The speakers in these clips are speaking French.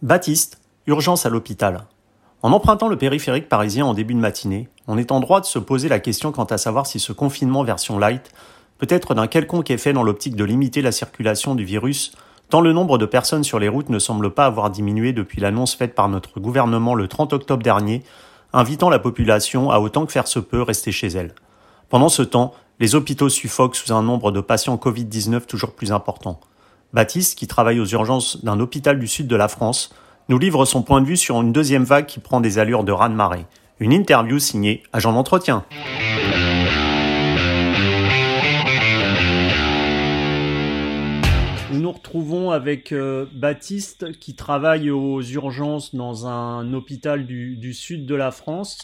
Baptiste, urgence à l'hôpital. En empruntant le périphérique parisien en début de matinée, on est en droit de se poser la question quant à savoir si ce confinement version light peut être d'un quelconque effet dans l'optique de limiter la circulation du virus, tant le nombre de personnes sur les routes ne semble pas avoir diminué depuis l'annonce faite par notre gouvernement le 30 octobre dernier, invitant la population à autant que faire se peut rester chez elle. Pendant ce temps, les hôpitaux suffoquent sous un nombre de patients Covid-19 toujours plus important. Baptiste, qui travaille aux urgences d'un hôpital du sud de la France, nous livre son point de vue sur une deuxième vague qui prend des allures de raz-de-marée. Une interview signée Agent d'entretien. Nous nous retrouvons avec euh, Baptiste qui travaille aux urgences dans un hôpital du, du sud de la France.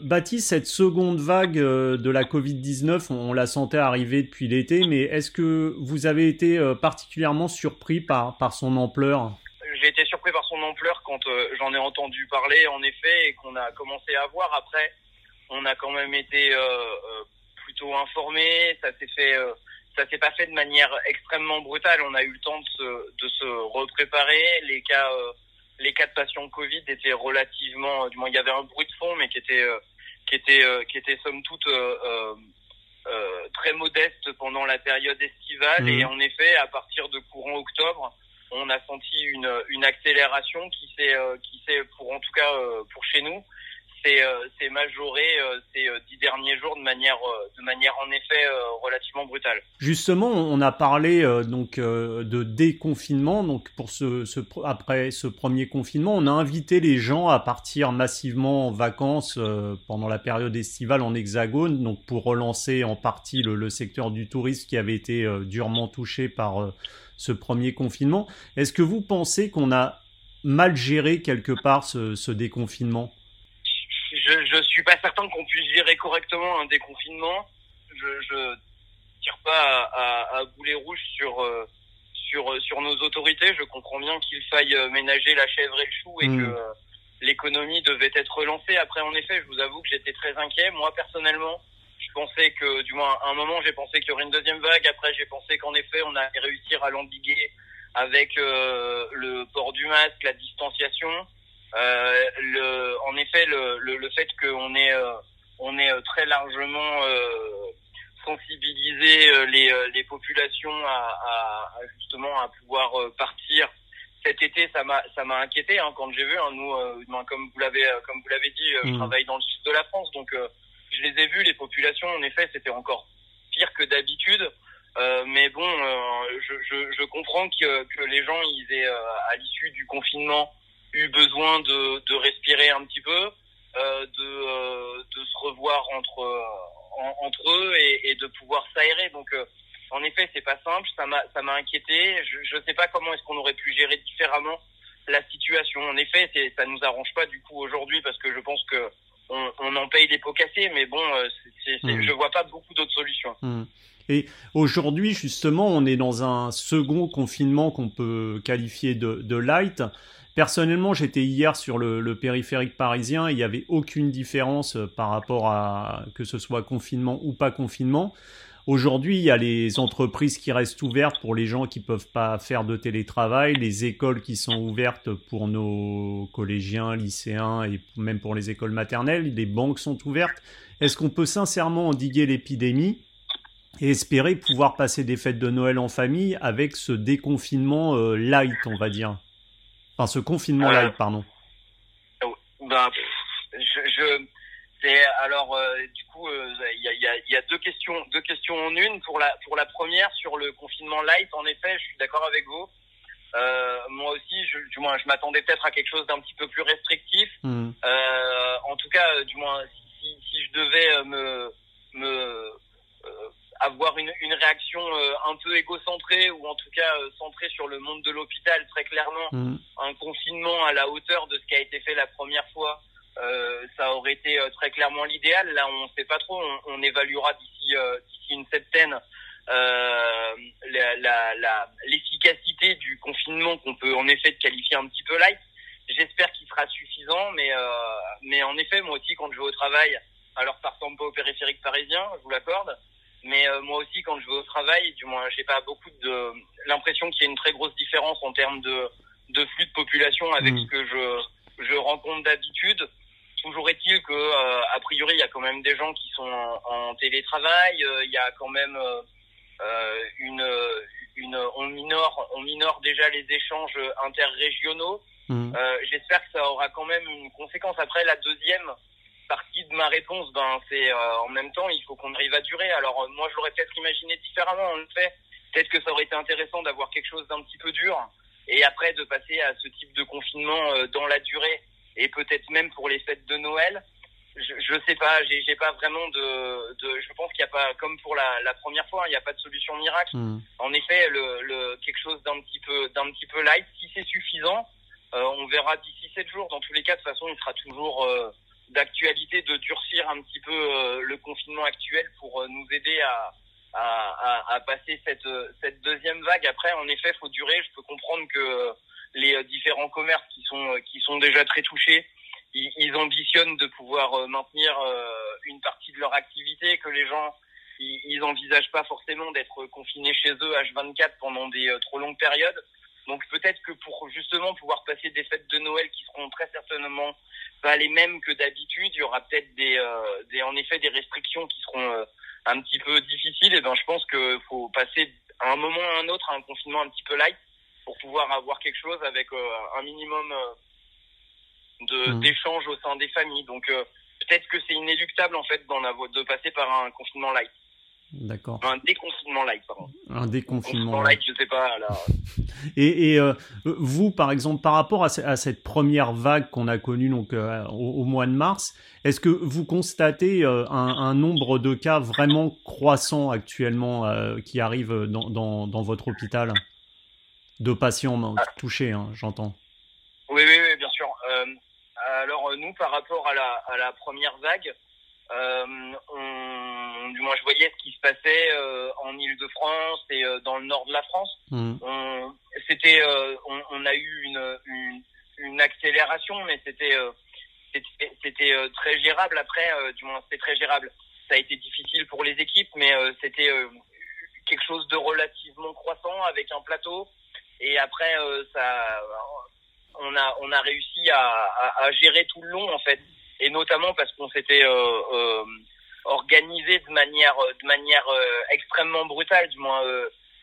Baptiste, cette seconde vague euh, de la Covid-19, on, la sentait arriver depuis l'été, mais est-ce que vous avez été euh, particulièrement surpris par, par son ampleur? J'ai été surpris par son ampleur quand euh, j'en ai entendu parler, en effet, et qu'on a commencé à voir. Après, on a quand même été plutôt informés. Ça s'est fait, ça s'est pas fait de manière extrêmement brutale. On a eu le temps de se, de se repréparer. Les cas les cas de patients Covid étaient relativement, du moins il y avait un bruit de fond, mais qui était qui était euh, qui était somme toute euh, très modeste pendant la période estivale. Mmh. Et en effet, à partir de courant octobre, on a senti une, une accélération qui s'est qui s'est pour en tout cas pour chez nous c'est majoré ces dix derniers jours de manière, de manière en effet relativement brutale. Justement, on a parlé donc de déconfinement. Donc pour ce, après ce premier confinement, on a invité les gens à partir massivement en vacances pendant la période estivale en Hexagone, donc pour relancer en partie le, secteur du tourisme qui avait été durement touché par ce premier confinement. Est-ce que vous pensez qu'on a mal géré quelque part ce déconfinement? Je, suis pas certain qu'on puisse gérer correctement un déconfinement. Je, je tire pas à, à, boulet rouge sur euh, sur sur nos autorités. Je comprends bien qu'il faille euh, ménager la chèvre et le chou et mmh. que euh, l'économie devait être relancée. Après, en effet, je vous avoue que j'étais très inquiet. Moi, personnellement, je pensais que, du moins, à un moment, j'ai pensé qu'il y aurait une deuxième vague. Après, j'ai pensé qu'en effet, on allait réussir à l'endiguer avec euh, le port du masque, la distanciation. Euh, le, en effet, le, le, le fait qu'on est, euh, on est très largement euh, sensibilisé les, les populations à, à, justement à pouvoir partir cet été, ça m'a ça m'a inquiété hein, quand j'ai vu. Hein, nous, euh, comme vous l'avez comme vous l'avez dit, mmh. je travaille dans le sud de la France, donc euh, je les ai vus. Les populations, en effet, c'était encore pire que d'habitude. Euh, mais bon, je, je, je, comprends que, que les gens, ils aient à l'issue du confinement eu besoin de, de respirer un petit peu, euh, de, euh, de se revoir entre, en, entre eux et, et, de pouvoir s'aérer. Donc, euh, en effet, c'est pas simple. Ça m'a, ça m'a inquiété. Je ne sais pas comment est-ce qu'on aurait pu gérer différemment la situation. En effet, c'est, ça nous arrange pas du coup aujourd'hui parce que je pense que on, on en paye des pots cassés. Mais bon, c'est, c'est, mmh. je vois pas beaucoup d'autres solutions. Mmh. Et aujourd'hui, justement, on est dans un second confinement qu'on peut qualifier de, de light. Personnellement, j'étais hier sur le, périphérique parisien, il n'y avait aucune différence euh, par rapport à que ce soit confinement ou pas confinement. Aujourd'hui, il y a les entreprises qui restent ouvertes pour les gens qui peuvent pas faire de télétravail, les écoles qui sont ouvertes pour nos collégiens, lycéens et même pour les écoles maternelles, les banques sont ouvertes. Est-ce qu'on peut sincèrement endiguer l'épidémie et espérer pouvoir passer des fêtes de Noël en famille avec ce déconfinement euh, light, on va dire? Enfin, ce confinement live, euh, pardon. Ben, je, je c'est alors euh, du coup il euh, y, a, y, a, y, a, deux questions deux questions en une pour la pour la première sur le confinement light en effet je suis d'accord avec vous euh, moi aussi je, du moins je m'attendais peut-être à quelque chose d'un petit peu plus restrictif mmh. en tout cas du moins si, je devais me une, réaction euh, un peu égocentrée ou en tout cas euh, centrée sur le monde de l'hôpital très clairement. Mmh. un confinement à la hauteur de ce qui a été fait la première fois euh, ça aurait été très clairement l'idéal. Là on sait pas trop. On, on évaluera d'ici d'ici une septaine l'efficacité la, la, du confinement qu'on peut en effet qualifier un petit peu light. J'espère qu'il sera suffisant mais mais en effet moi aussi quand je vais au travail alors ça ressemble pas au périphérique parisien je vous l'accorde mais euh, moi aussi, quand je vais au travail, du moins, j'ai pas beaucoup de l'impression qu'il y a une très grosse différence en termes de de flux de population avec mmh. ce que je, je rencontre d'habitude. Toujours est-il que euh, a priori il y a quand même des gens qui sont en, télétravail, euh, il y a quand même une, une on minore on minore déjà les échanges interrégionaux. Mmh. J'espère que ça aura quand même une conséquence. Après la deuxième partie de ma réponse, ben c'est en même temps il faut qu'on arrive à durer. Alors moi je l'aurais peut-être imaginé différemment en effet. Peut-être que ça aurait été intéressant d'avoir quelque chose d'un petit peu dur et après de passer à ce type de confinement dans la durée et peut-être même pour les fêtes de Noël. Je, je sais pas, j'ai, j'ai pas vraiment de, de je pense qu'il y a pas, comme pour la, la première fois, hein, il n'y a pas de solution miracle. Hmm. En effet, le, le, quelque chose d'un petit peu, d'un petit peu light, si c'est suffisant, euh, on verra d'ici sept jours. Dans tous les cas, de toute façon, il sera toujours euh, d'actualité de durcir un petit peu euh, le confinement actuel pour nous aider à, à, à, à, passer cette, cette deuxième vague. Après, en effet, faut durer. Je peux comprendre que les euh, différents commerces qui sont euh, qui sont déjà très touchés, ils, ambitionnent de pouvoir euh, maintenir une partie de leur activité, que les gens ils, ils envisagent pas forcément d'être confinés chez eux H24 pendant des trop longues périodes. Donc peut-être que pour justement pouvoir passer des fêtes de Noël qui seront très certainement pas les mêmes que d'habitude, il y aura peut-être des, des en effet des restrictions qui seront un petit peu difficiles. Et ben je pense qu'il faut passer à un moment ou à un autre à un confinement un petit peu light pour pouvoir avoir quelque chose avec euh, un minimum euh, de mmh. d'échanges au sein des familles. Donc euh, peut-être que c'est inéluctable en fait dans la, de passer par un confinement light. D'accord. Un déconfinement light, pardon. Un déconfinement light, je sais pas. Là. et, et vous, par exemple, par rapport à, à cette première vague qu'on a connue donc au, mois de mars, est-ce que vous constatez un, un, nombre de cas vraiment croissant actuellement qui arrivent dans, dans, dans votre hôpital? De patients ah. touchés, hein, j'entends. Oui, oui, oui, bien sûr. Euh, alors nous, par rapport à la, à la première vague, euh, on, du moins je voyais ce qui se passait euh, en Ile-de-France et euh, dans le nord de la France. Mmh. C'était, euh, on, on, a eu une, une, une accélération, mais c'était c'était très gérable. Après, du moins c'était très gérable. Ça a été difficile pour les équipes, mais c'était quelque chose de relativement croissant avec un plateau. Et après, ça, on a, on a réussi à, à, à, gérer tout le long en fait, et notamment parce qu'on s'était organisé de manière, de manière extrêmement brutale, du moins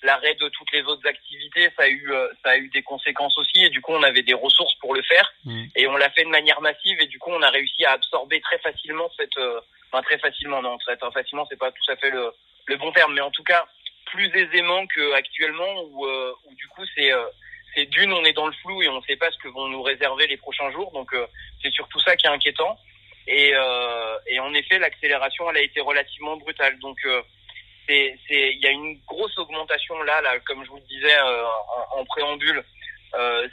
l'arrêt de toutes les autres activités, ça a eu, ça a eu des conséquences aussi, et du coup on avait des ressources pour le faire, mmh. et on l'a fait de manière massive, et du coup on a réussi à absorber très facilement cette, enfin très facilement, non, très, facilement, c'est pas tout à fait le, le bon terme, mais en tout cas plus aisément qu'actuellement où, euh, où du coup c'est euh, c'est d'une on est dans le flou et on ne sait pas ce que vont nous réserver les prochains jours donc euh, c'est surtout ça qui est inquiétant et, et en effet l'accélération elle a été relativement brutale. Donc c'est c'est il y a une grosse augmentation là là comme je vous le disais en, en, préambule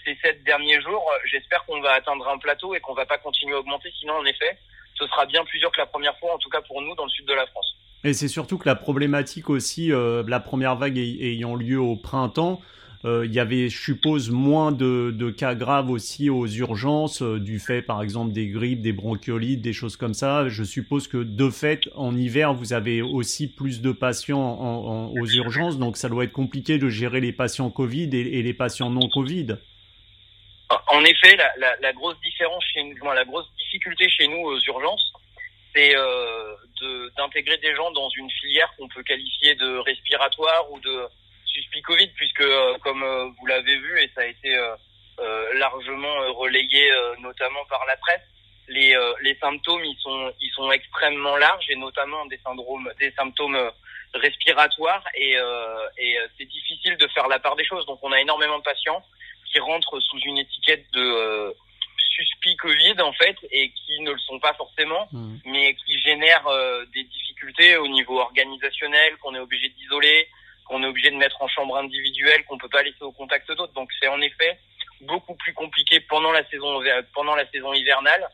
ces sept derniers jours. J'espère qu'on va atteindre un plateau et qu'on va pas continuer à augmenter. Sinon en effet ce sera bien plus dur que la première fois en tout cas pour nous dans le sud de la France. Et c'est surtout que la problématique aussi, euh, la première vague ayant lieu au printemps, euh, il y avait, je suppose, moins de, cas graves aussi aux urgences, euh, du fait par exemple des grippes, des bronchiolites, des choses comme ça. Je suppose que de fait, en hiver, vous avez aussi plus de patients en, en, aux urgences, donc ça doit être compliqué de gérer les patients Covid et, les patients non Covid. En effet, la, grosse différence chez la grosse difficulté chez nous aux urgences, c'est euh, d'intégrer des gens dans une filière qu'on peut qualifier de respiratoire ou de suspect Covid, puisque euh, comme euh, vous l'avez vu et ça a été euh, largement relayé notamment par la presse, les, les symptômes ils sont ils sont extrêmement larges et notamment des syndromes des symptômes respiratoires et, et c'est difficile de faire la part des choses. Donc on a énormément de patients qui rentrent sous une étiquette de suspect Covid en fait et qui ne le sont pas forcément, mmh. mais qui génèrent euh, des difficultés au niveau organisationnel, qu'on est obligé d'isoler, qu'on est obligé de mettre en chambre individuelle, qu'on peut pas laisser au contact d'autres. Donc c'est en effet beaucoup plus compliqué pendant la saison pendant la saison hivernale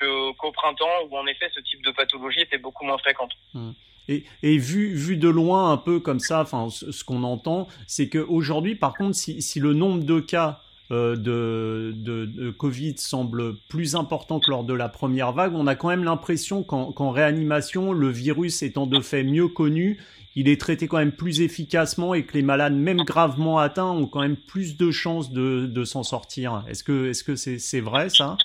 qu'au printemps où en effet ce type de pathologie était beaucoup moins fréquente. Mmh. Et, vu, vu de loin un peu comme ça, enfin ce, ce qu'on entend, c'est qu'aujourd'hui, par contre, si, si le nombre de cas de, de, Covid semble plus important que lors de la première vague, on a quand même l'impression qu'en réanimation, le virus étant de fait mieux connu, il est traité quand même plus efficacement et que les malades, même gravement atteints, ont quand même plus de chances de, s'en sortir. Est-ce que est-ce que c'est c'est vrai ça?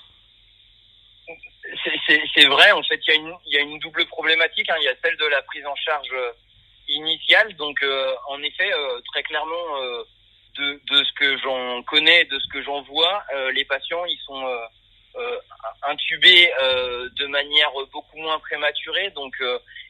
C'est vrai. En fait, il y a une double problématique. Hein. Il y a celle de la prise en charge euh, initiale. Donc, euh, en effet, euh, très clairement, de de ce que j'en connais, de ce que j'en vois, les patients ils sont intubés de manière beaucoup moins prématurée. Donc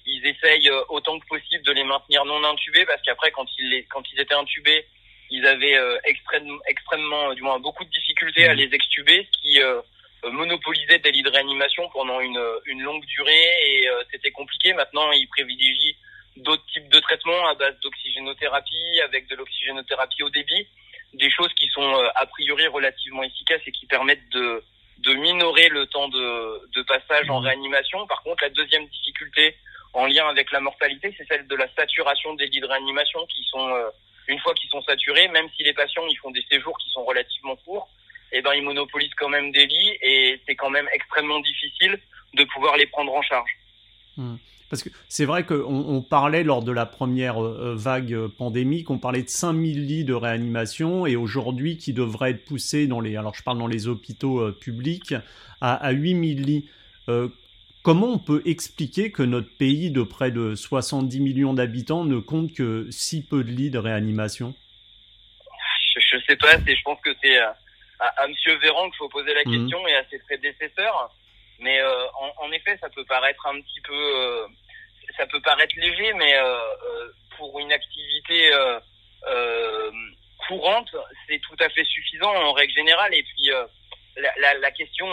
ils essayent euh, autant que possible de les maintenir non intubés parce qu'après quand ils les, quand ils étaient intubés ils avaient euh, extrêmement, extrêmement du moins beaucoup de difficultés à mmh. les extuber ce qui euh, monopolisait des lits de réanimation pendant une, une longue durée et c'était compliqué maintenant ils privilégient d'autres types de traitements à base d'oxygénothérapie avec de l'oxygénothérapie au débit des choses qui sont a priori relativement efficaces et qui permettent de de minorer le temps de, de passage en mmh. réanimation. Par contre, la deuxième difficulté, en lien avec la mortalité, c'est celle de la saturation des lits de réanimation qui sont, euh, une fois qu'ils sont saturés, même si les patients ils font des séjours qui sont relativement courts, eh ben ils monopolisent quand même des lits et c'est quand même extrêmement difficile de pouvoir les prendre en charge. Hmm. Parce que c'est vrai qu'on on parlait lors de la première euh, vague pandémique, on parlait de 5000 lits de réanimation et aujourd'hui qui devraient être poussés dans les, alors je parle dans les hôpitaux euh, publics, à, à 8000 lits. Comment on peut expliquer que notre pays de près de 70 millions d'habitants ne compte que si peu de lits de réanimation? Je ne sais pas, je pense que c'est à, à, Monsieur Véran qu'il faut poser la mhm. question et à ses prédécesseurs. Mais euh, en, effet, ça peut paraître un petit peu, euh, ça peut paraître léger, mais euh, pour une activité courante, c'est tout à fait suffisant en règle générale. Et puis la, la, question,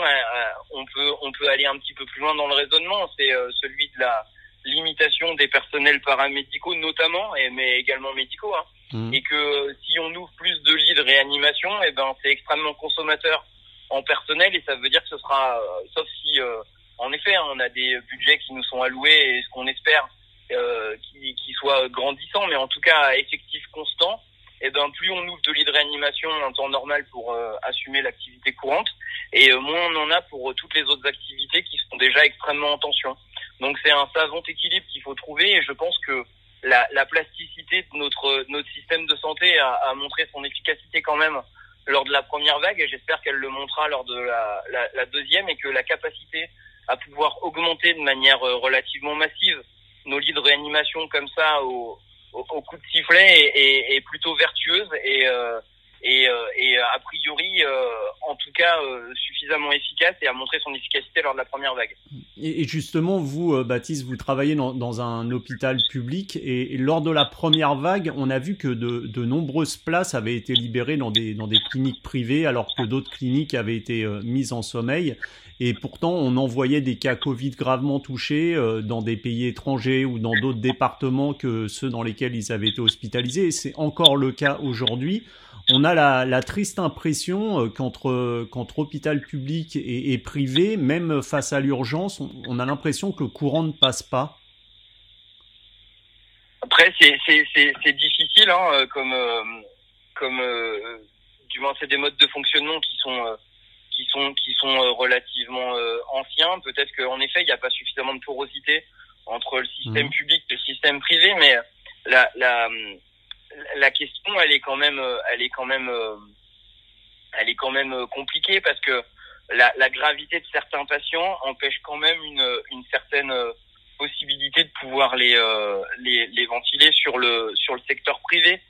on peut on peut aller un petit peu plus loin dans le raisonnement. C'est celui de la limitation des personnels paramédicaux, notamment, et, mais également médicaux. Hein. Mmh. Et que si on ouvre plus de lits de réanimation, et eh ben c'est extrêmement consommateur en personnel et ça veut dire que ce sera, sauf si, en effet, hein, on a des budgets qui nous sont alloués et ce qu'on espère euh, qui, qui soit grandissant, mais en tout cas à effectif constant, et eh ben plus on ouvre de lits de réanimation en temps normal pour euh, assumer l'activité courante, et euh, moins on en a pour euh, toutes les autres activités qui sont déjà extrêmement en tension. Donc c'est un savant équilibre qu'il faut trouver, et je pense que la, la plasticité de notre système de santé a, montré son efficacité quand même lors de la première vague, et j'espère qu'elle le montrera lors de la, la, la, deuxième, et que la capacité à pouvoir augmenter de manière relativement massive nos lits de réanimation comme ça au, au, coup de sifflet est, plutôt vertueuse et, euh, et, euh, et, a priori, euh, en tout cas, suffisamment efficace et a montré son efficacité lors de la première vague. Et, justement, vous, Baptiste, vous travaillez dans, un hôpital public et, lors de la première vague, on a vu que de, nombreuses places avaient été libérées dans des, dans des cliniques privées alors que d'autres cliniques avaient été mises en sommeil. Et pourtant, on envoyait des cas Covid gravement touchés euh, dans des pays étrangers ou dans d'autres départements que ceux dans lesquels ils avaient été hospitalisés. Et c'est encore le cas aujourd'hui. On a la, la triste impression euh, qu'entre qu'entre hôpital public et, et, privé, même face à l'urgence, on, a l'impression que le courant ne passe pas. Après, c'est difficile, hein, euh, comme du moins c'est des modes de fonctionnement qui sont qui sont qui sont euh, relativement euh, anciens. Peut-être qu'en effet, il n'y a pas suffisamment de porosité entre le système mhm. public et le système privé, mais la, la la question, elle est quand même, elle est quand même, elle est quand même compliquée parce que la, gravité de certains patients empêche quand même une, certaine possibilité de pouvoir les, les, ventiler sur le sur le secteur privé.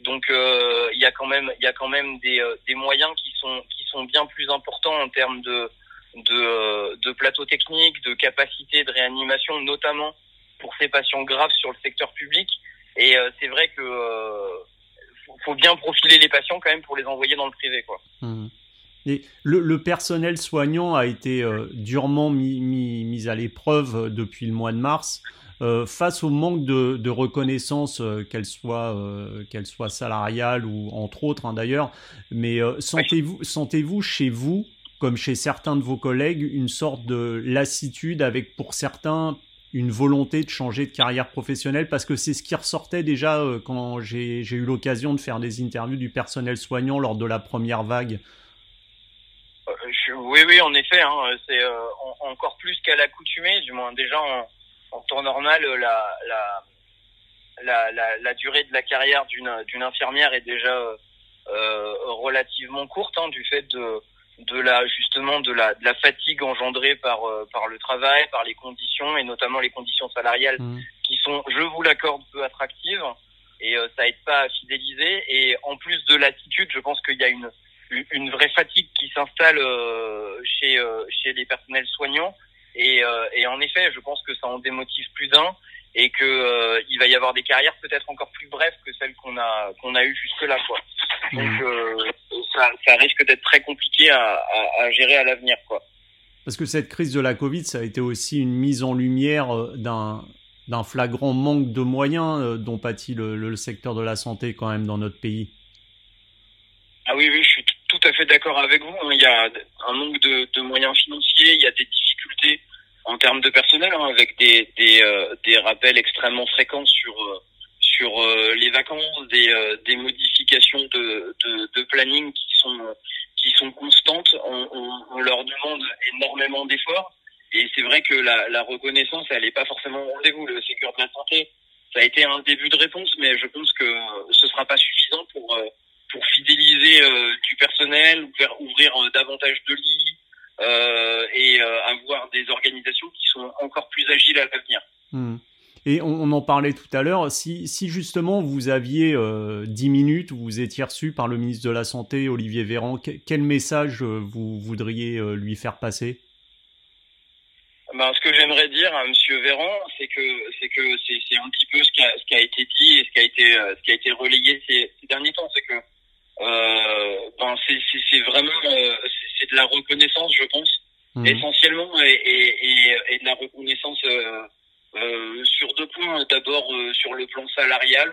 Donc euh, il y a quand même il y a quand même des, euh, des moyens qui sont qui sont bien plus importants en termes de de, euh, de plateau technique, de capacité de réanimation, notamment pour ces patients graves sur le secteur public. Et c'est vrai que faut, bien profiler les patients quand même pour les envoyer dans le privé, quoi. Mmh. Et le, le, personnel soignant a été durement mis, mis, mis à l'épreuve depuis le mois de mars. Euh, face au manque de, reconnaissance, euh, qu'elle soit, euh, qu'elle soit salariale ou entre autres hein, d'ailleurs, mais sentez-vous, sentez-vous chez vous, comme chez certains de vos collègues, une sorte de lassitude avec pour certains une volonté de changer de carrière professionnelle Parce que c'est ce qui ressortait déjà quand j'ai eu l'occasion de faire des interviews du personnel soignant lors de la première vague. oui, oui, en effet, hein, c'est encore plus qu'à l'accoutumée, du moins déjà en, temps normal, la, durée de la carrière d'une infirmière est déjà euh, relativement courte hein, du fait de, de la justement de la, de la fatigue engendrée par euh, par le travail, par les conditions et notamment les conditions salariales mmh. qui sont, je vous l'accorde, peu attractives et euh, ça aide pas à fidéliser et en plus de l'attitude, je pense qu'il y a une une vraie fatigue qui s'installe euh, chez chez les personnels soignants et, et en effet, je pense que ça en démotive plus d'un et que euh, il va y avoir des carrières peut-être encore plus brèves que celles qu'on a qu'on a eues jusque là quoi. Donc mmh. Euh, ça, ça, risque d'être très compliqué à, à, à gérer à l'avenir quoi. Parce que cette crise de la Covid, ça a été aussi une mise en lumière euh, d'un d'un flagrant manque de moyens dont pâtit le, le, secteur de la santé quand même dans notre pays. Ah oui, oui, je suis tout à fait d'accord avec vous. Il y a un manque de, de moyens financiers, il y a des difficultés en termes de personnel, hein, avec des, des, euh, des, rappels extrêmement fréquents sur, euh, sur euh, les vacances, des, des modifications de, planning qui sont, qui sont constantes. On, leur demande énormément d'efforts. Et c'est vrai que la, reconnaissance, elle n'est pas forcément au rendez-vous. Le Sécurité de la santé, ça a été un début de réponse, mais je pense que ce sera pas suffisant pour, pour fidéliser du personnel, ouvrir, davantage de lits, euh, et euh, avoir des organisations qui sont encore plus agiles à l'avenir. Hmm. Et on, en parlait tout à l'heure, si, si, justement vous aviez euh, 10 minutes, vous étiez reçu par le ministre de la Santé, Olivier Véran, quel message euh, vous voudriez lui faire passer? Ben, ce que j'aimerais dire à Monsieur Véran, c'est que c'est que c'est un petit peu ce qui a, ce qui a été dit et ce qui a été ce qui a été relayé ces, ces derniers temps, c'est que euh, ben c'est vraiment c'est de la reconnaissance, je pense, mmh. essentiellement, et, et, et, de la reconnaissance euh, euh, sur deux points. D'abord euh, sur le plan salarial,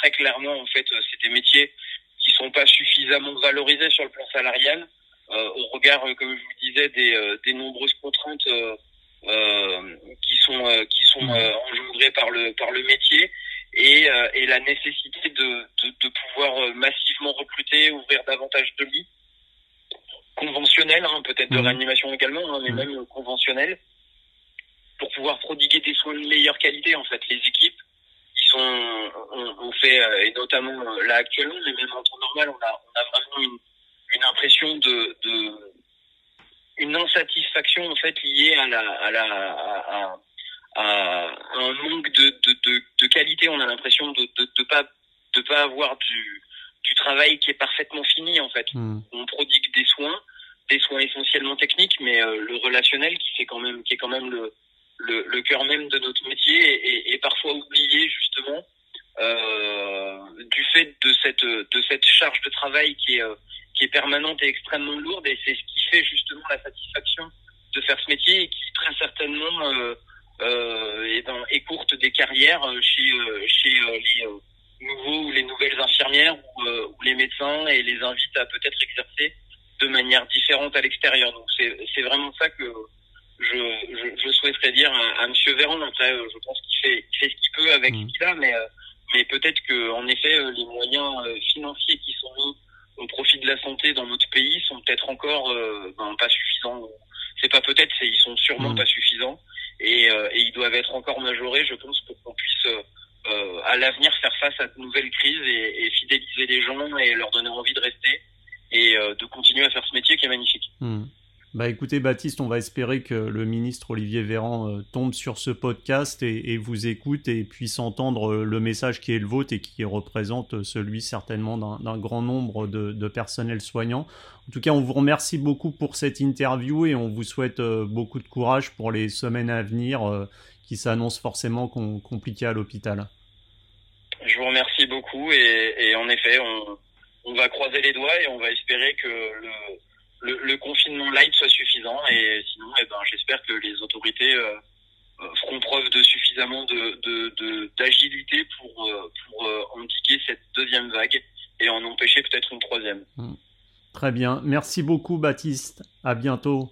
très clairement, en fait, c'est des métiers qui sont pas suffisamment valorisés sur le plan salarial, au regard, comme je vous disais, des, des nombreuses contraintes qui sont qui sont mmh. engendrées par le par le métier et, et la nécessité de, de, de pouvoir massivement recruter, ouvrir davantage de lits conventionnel, hein, peut-être de mmh. réanimation également, hein, mais mmh. même conventionnel, pour pouvoir prodiguer des soins de meilleure qualité. En fait, les équipes, ils sont, on, fait, euh, et notamment euh, là actuellement, mais même en temps normal, on a, on a vraiment une, une impression de, de, une insatisfaction en fait liée à la, à la, à, à, un manque de, de, de, de qualité. On a l'impression de, de, de pas, de pas avoir du du travail qui est parfaitement fini en fait. Hmm. On prodigue des soins, des soins essentiellement techniques, mais euh, le relationnel qui fait quand même, qui est quand même le le, cœur même de notre métier est, parfois oublié justement euh, du fait de cette de cette charge de travail qui est euh, qui est permanente et extrêmement lourde et c'est ce qui fait justement la satisfaction de faire ce métier et qui très certainement euh, euh, des carrières chez chez les nouveaux ou les nouvelles infirmières ou, ou, les médecins et les invite à peut-être exercer de manière différente à l'extérieur. Donc c'est vraiment ça que je, souhaiterais dire à, à Monsieur Véran. Après, euh, je pense qu'il fait, il fait ce qu'il peut avec mmh. ce qu'il a, mais, euh, mais peut-être que en effet, les moyens financiers qui sont mis au profit de la santé dans notre pays sont peut-être encore ben, pas suffisants. C'est pas peut-être, c'est ils sont sûrement mmh. pas suffisants et, et, ils doivent être encore majorés, je pense, pour qu'on puisse euh, à l'avenir faire face à de nouvelles crises et, et, fidéliser les gens et leur donner envie de rester et euh, de continuer à faire ce métier qui est magnifique. Hmm. Bah écoutez Baptiste, on va espérer que le ministre Olivier Véran euh, tombe sur ce podcast et, vous écoute et puisse entendre le message qui est le vôtre et qui représente celui certainement d'un grand nombre de, personnels soignants. En tout cas, on vous remercie beaucoup pour cette interview et on vous souhaite beaucoup de courage pour les semaines à venir qui s'annonce forcément compliqué à l'hôpital. Je vous remercie beaucoup et, en effet, on, va croiser les doigts et on va espérer que le, le, confinement light soit suffisant et sinon, eh ben, j'espère que les autorités euh, euh, feront preuve de suffisamment de, d'agilité pour, euh, pour endiguer cette deuxième vague et en empêcher peut-être une troisième. Très bien. Merci beaucoup, Baptiste. À bientôt.